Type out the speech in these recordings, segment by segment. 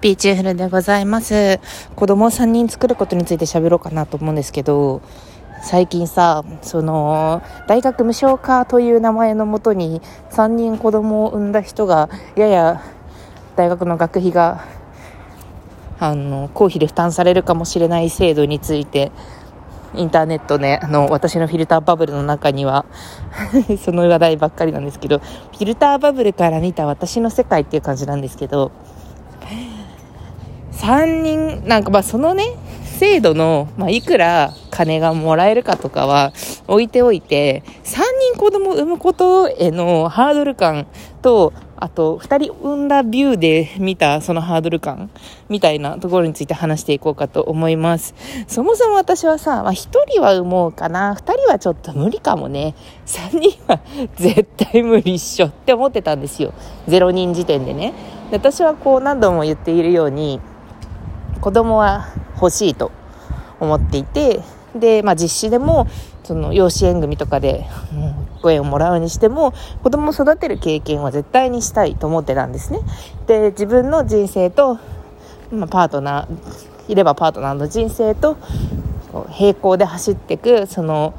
ピーチフルでございます。子供を3人作ることについて喋ろうかなと思うんですけど、最近さ、その、大学無償化という名前のもとに3人子供を産んだ人が、やや大学の学費が、あの、公費で負担されるかもしれない制度について、インターネットね、あの、私のフィルターバブルの中には その話題ばっかりなんですけど、フィルターバブルから見た私の世界っていう感じなんですけど、3人、なんかまあそのね、制度の、まあ、いくら金がもらえるかとかは置いておいて、3人子供を産むことへのハードル感と、あと、2人産んだビューで見たそのハードル感みたいなところについて話していこうかと思います。そもそも私はさ、まあ、1人は産もうかな、2人はちょっと無理かもね、3人は絶対無理っしょって思ってたんですよ。0人時点でね。私はこう何度も言っているように、子供は欲しいと思っていてで、まあ、実施でもその養子縁組とかで、ご縁をもらうにしても子供を育てる経験は絶対にしたいと思ってたんですね。で自分の人生と、まあ、パートナーいればパートナーの人生と並行で走っていくその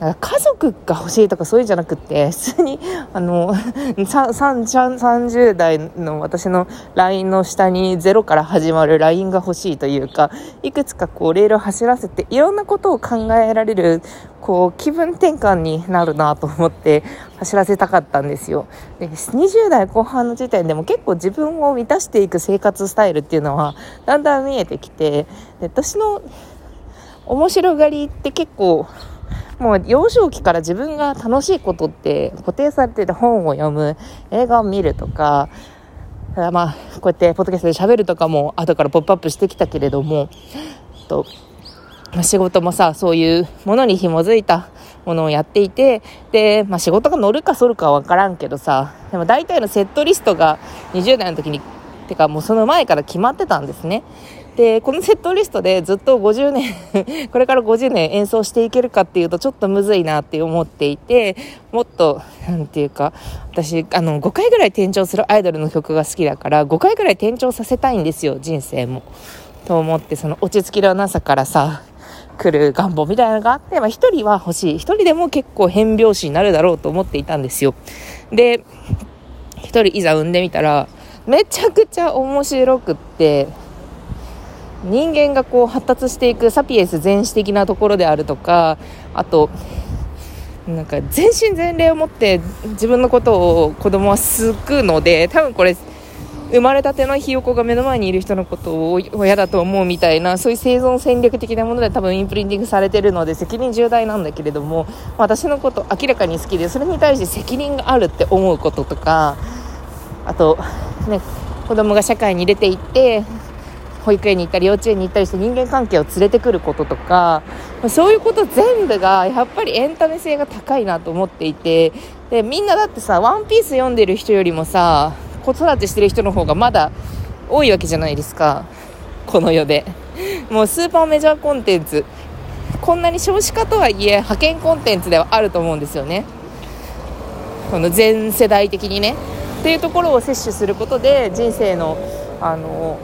家族が欲しいとかそういうんじゃなくて 普通にあの 30代の私の LINE の下にゼロから始まる LINE が欲しいというかいくつかこうレールを走らせていろんなことを考えられるこう気分転換になるなと思って走らせたかったんですよ。で20代後半の時点でも結構自分を満たしていく生活スタイルっていうのはだんだん見えてきてで私の面白がりって結構もう幼少期から自分が楽しいことって固定されてて本を読む、映画を見るとか、まあ、こうやってポッドキャストで喋るとかも後からポップアップしてきたけれども、と仕事もさ、そういうものに紐づいたものをやっていて、で、まあ仕事が乗るか反るかはわからんけどさ、でも大体のセットリストが20代の時に、てかもうその前から決まってたんですね。で、このセットリストでずっと50年 これから50年演奏していけるかっていうとちょっとむずいなって思っていて、もっと、なんていうか、私、あの、5回ぐらい転調するアイドルの曲が好きだから、5回ぐらい転調させたいんですよ、人生も。と思って、その落ち着きのなさからさ、来る願望みたいなのがあって、まあ一人は欲しい。一人でも結構変拍子になるだろうと思っていたんですよ。で、一人いざ産んでみたら、めちゃくちゃ面白くって、人間がこう発達していくサピエンス全史的なところであるとかあとなんか全身全霊を持って自分のことを子供は救うので多分これ生まれたてのひよこが目の前にいる人のことを親だと思うみたいなそういう生存戦略的なもので多分インプリンティングされてるので責任重大なんだけれども私のこと明らかに好きでそれに対して責任があるって思うこととかあとね子供が社会に出ていって保育園に行ったり幼稚園に行ったりして人間関係を連れてくることとかそういうこと全部がやっぱりエンタメ性が高いなと思っていて。でみんなだってさ「ワンピース読んでる人よりもさ子育てしてる人の方がまだ多いわけじゃないですか。この世で。もうスーパーメジャーコンテンツ。こんなに少子化とはいえ派遣コンテンツではあると思うんですよね。この全世代的にね。っていうところを摂取することで人生のあの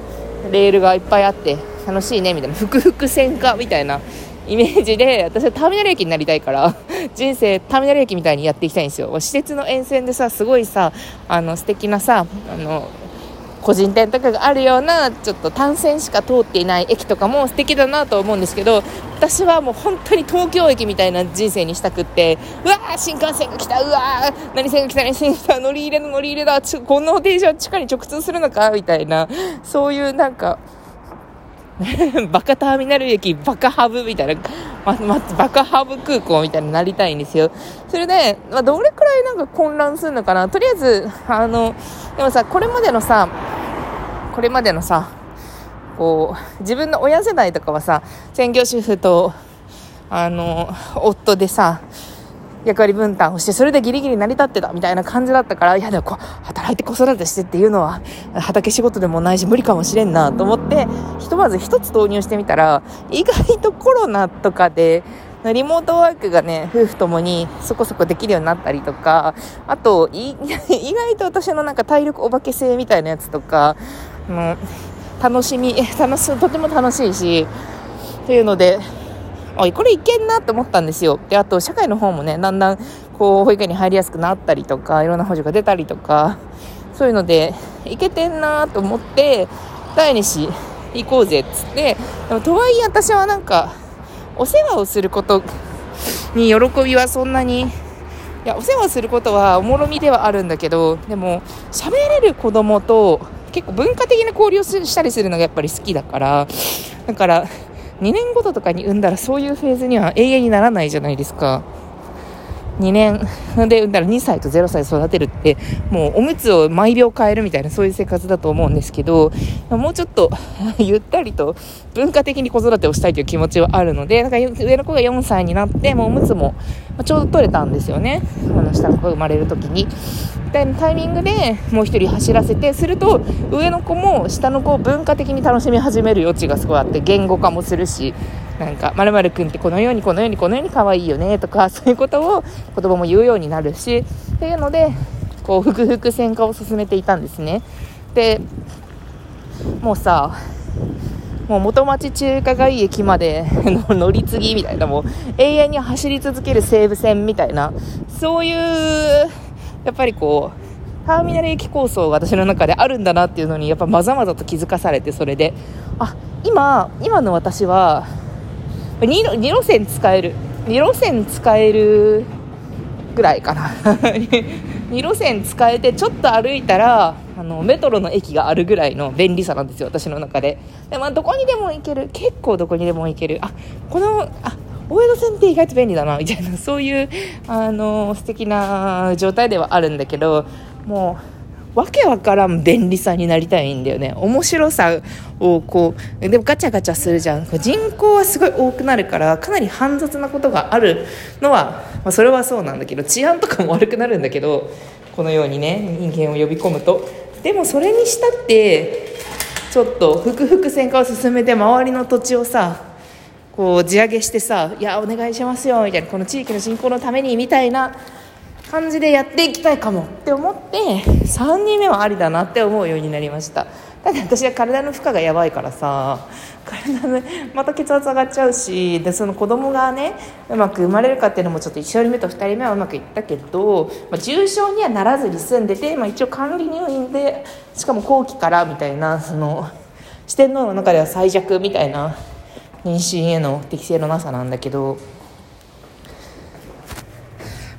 レールがいっぱいあって楽しいねみたいな。複々線化みたいなイメージで私はターミナル駅になりたいから 人生ターミナル駅みたいにやっていきたいんですよ。施設の沿線でさすごいさあの素敵なさあの個人店とかがあるようなちょっと単線しか通っていない駅とかも素敵だなと思うんですけど私はもう本当に東京駅みたいな人生にしたくってうわー新幹線が来たうわー何線が来た何線が来た乗り入れの乗り入れだちこの電車は地下に直通するのかみたいなそういうなんかバカターミナル駅、バカハブみたいな、ま、ま、バカハブ空港みたいになりたいんですよ。それで、まあ、どれくらいなんか混乱するのかな。とりあえず、あの、でもさ、これまでのさ、これまでのさ、こう、自分の親世代とかはさ、専業主婦と、あの、夫でさ、役割分担をして、それでギリギリ成り立ってたみたいな感じだったから、いやでもこう、働いて子育てしてっていうのは、畑仕事でもないし無理かもしれんなと思って、ひとまず一つ導入してみたら、意外とコロナとかで、リモートワークがね、夫婦ともにそこそこできるようになったりとか、あと、意外と私のなんか体力お化け性みたいなやつとか、もう楽しみ 楽しとても楽しいしっていうのであこれいけんなと思ったんですよ。であと社会の方もねだんだんこう保育園に入りやすくなったりとかいろんな補助が出たりとかそういうのでいけてんなと思って第2子行こうぜっつってでもとはいえ私はなんかお世話をすることに喜びはそんなにいやお世話することはおもろみではあるんだけどでも喋れる子供と結構文化的な交流をしたりするのがやっぱり好きだからだから2年ごととかに産んだらそういうフェーズには永遠にならないじゃないですか。2年で産んだら2歳と0歳育てるってもうおむつを毎秒変えるみたいなそういう生活だと思うんですけどもうちょっと ゆったりと文化的に子育てをしたいという気持ちはあるのでだか上の子が4歳になってもうおむつもまちょうど取れたんですよねあの下の子が生まれる時に。タイミングでもう1人走らせてすると上の子も下の子を文化的に楽しみ始める余地がすごいあって言語化もするしなんか、まるくんってこのようにこのようにこのように可愛いよねとか、そういうことを子供も言うようになるし、っていうので、こう、複々線化を進めていたんですね。で、もうさ、もう元町中華街駅まで の乗り継ぎみたいな、もう永遠に走り続ける西武線みたいな、そういう、やっぱりこう、ターミナル駅構想が私の中であるんだなっていうのに、やっぱまざまざと気づかされて、それで、あ、今、今の私は、2, 2路線使える2路線使えるぐらいかな。2路線使えてちょっと歩いたらのメトロの駅があるぐらいの便利さなんですよ私の中で。で、まあ、どこにでも行ける結構どこにでも行ける。あこのあ大江戸線って意外と便利だなみたいな そういうあの素敵な状態ではあるんだけどもうわけわからん便利さになりたいんだよね。面白さをこうでもガチャガチャするじゃん。人口はすごい多くなるからかなり煩雑なことがあるのは、まあ、それはそうなんだけど治安とかも悪くなるんだけどこのようにね人間を呼び込むと。でもそれにしたってちょっとふくふく戦果を進めて周りの土地をさこう地上げしてさ「いやお願いしますよ」みたいなこの地域の振興のためにみたいな感じでやっていきたいかもって思って3人目はありだなって思うようになりました。だ私は体の負荷がやばいからさ体のまた血圧上がっちゃうしでその子供がねうまく生まれるかっていうのもちょっと1人目と2人目はうまくいったけど、まあ、重症にはならずに済んでて、まあ、一応管理入院でしかも後期からみたいなその四天王の中では最弱みたいな妊娠への適性のなさなんだけど。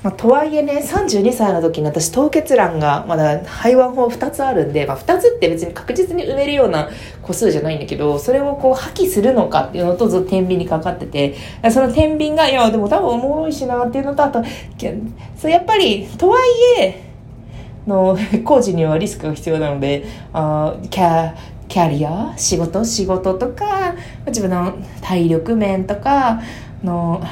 まあ、とはいえね32歳の時に私凍結卵がまだ肺腕法2つあるんで、まあ、2つって別に確実に埋めるような個数じゃないんだけどそれをこう破棄するのかっていうのとずっと天秤にかかっててその天秤がいやでも多分おもろいしなっていうのとあとそやっぱりとはいえの工事にはリスクが必要なのであキャキャリア仕事仕事とか自分の体力面とかの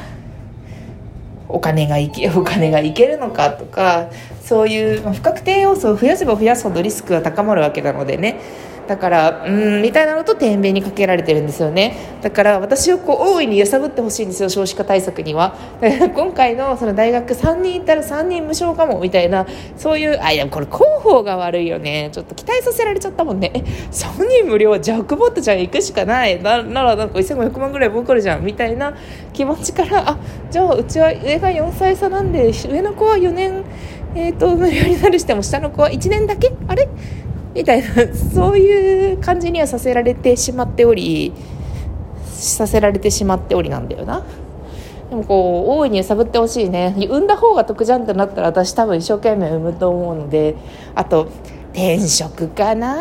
お金がいけお金がいけるのかとかそういう不確定要素を増やせば増やすほどリスクが高まるわけなのでね。だからうんみたいなのと天秤にかけられてるんですよね。だから私をこう大いに揺さぶってほしいんですよ少子化対策には。今回のその大学3人いたら3人無償かもみたいなそういうあいやこれ広報が悪いよね。ちょっと期待させられちゃったもんね。え3人無料はジャックボットじゃん行くしかない。ならなんか1500万ぐらい儲かるじゃんみたいな気持ちからあじゃあうちは上が4歳差なんで上の子は4年えーと無料になるしても下の子は1年だけ？あれ？みたいなそういう感じにはさせられてしまっておりさせられてしまっておりなんだよな。でもこう大いに揺さぶってほしいね。産んだ方が得じゃんってなったら私多分一生懸命産むと思うのであと転職かな。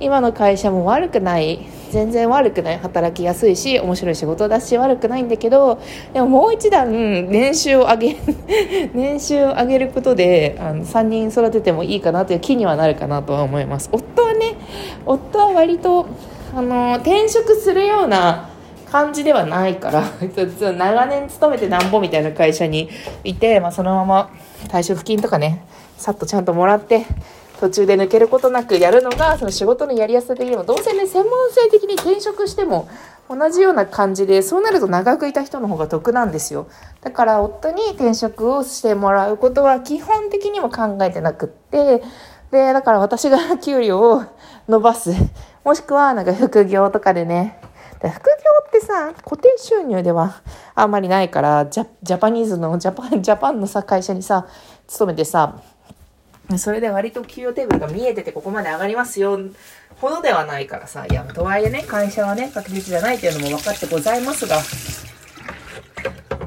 今の会社も悪くない。全然悪くない。働きやすいし面白い仕事だし悪くないんだけどでももう一段年収を上げ 年収を上げることであの3人育ててもいいかなという気にはなるかなとは思います。夫はね夫は割とあの転職するような感じではないから 長年勤めてなんぼみたいな会社にいて、まあ、そのまま退職金とかねさっとちゃんともらって途中で抜けることなくやるのがその仕事のやりやすさ的にもどうせね専門性的に転職しても同じような感じでそうなると長くいた人の方が得なんですよだから夫に転職をしてもらうことは基本的にも考えてなくってでだから私が 給料を伸ばす。もしくは、なんか副業とかでね。副業ってさ、固定収入ではあんまりないから、ジャ Japanese の、 Japan、Japan のさ、会社にさ、勤めてさ、それで割と給与テーブルが見えててここまで上がりますよ、ほどではないからさ、いや、とはいえね、会社はね、確実じゃないっていうのも分かってございますが、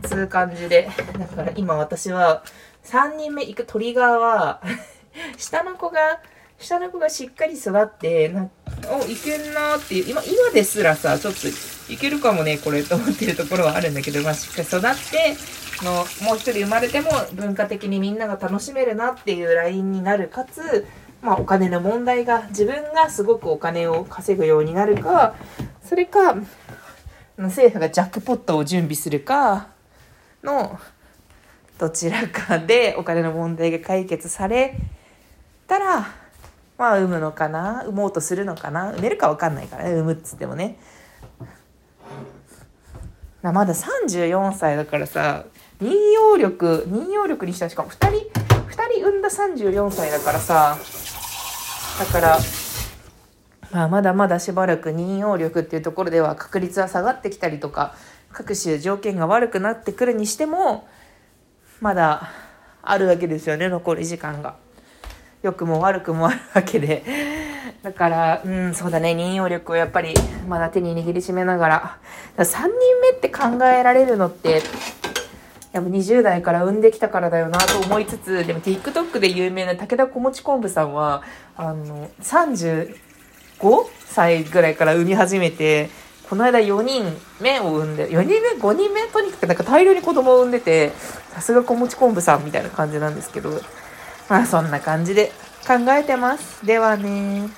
つう感じで、だから今私は、3人目行くトリガーは 下の子が、下の子がしっかり育って、なお、いけんなーっていう、今、今ですらさ、ちょっといけるかもね、これと思ってるところはあるんだけど、まあ、しっかり育って、の、もう一人生まれても文化的にみんなが楽しめるなっていうラインになる、かつ、まあ、お金の問題が、自分がすごくお金を稼ぐようになるか、それか、政府がジャックポットを準備するかのどちらかでお金の問題が解決されたらまあ産むのかな産もうとするのかな産めるか分かんないからね産むっつってもね。まだ34歳だからさ任用力任用力にしたしかも2人2人産んだ34歳だからさだからまあ、まだまだしばらく任用力っていうところでは確率は下がってきたりとか各種条件が悪くなってくるにしてもまだあるわけですよね残り時間が。良くも悪くもあるわけで。だから、うん、そうだね、任用力をやっぱりまだ手に握りしめながら。ら3人目って考えられるのって、やっぱ20代から産んできたからだよなと思いつつ、でも TikTok で有名な武田小持昆布さんは、あの、35歳ぐらいから産み始めて、この間4人目を産んで、4人目 ?5 人目？とにかくなんか大量に子供を産んでて、さすが小持昆布さんみたいな感じなんですけど、まあそんな感じで考えてます。ではね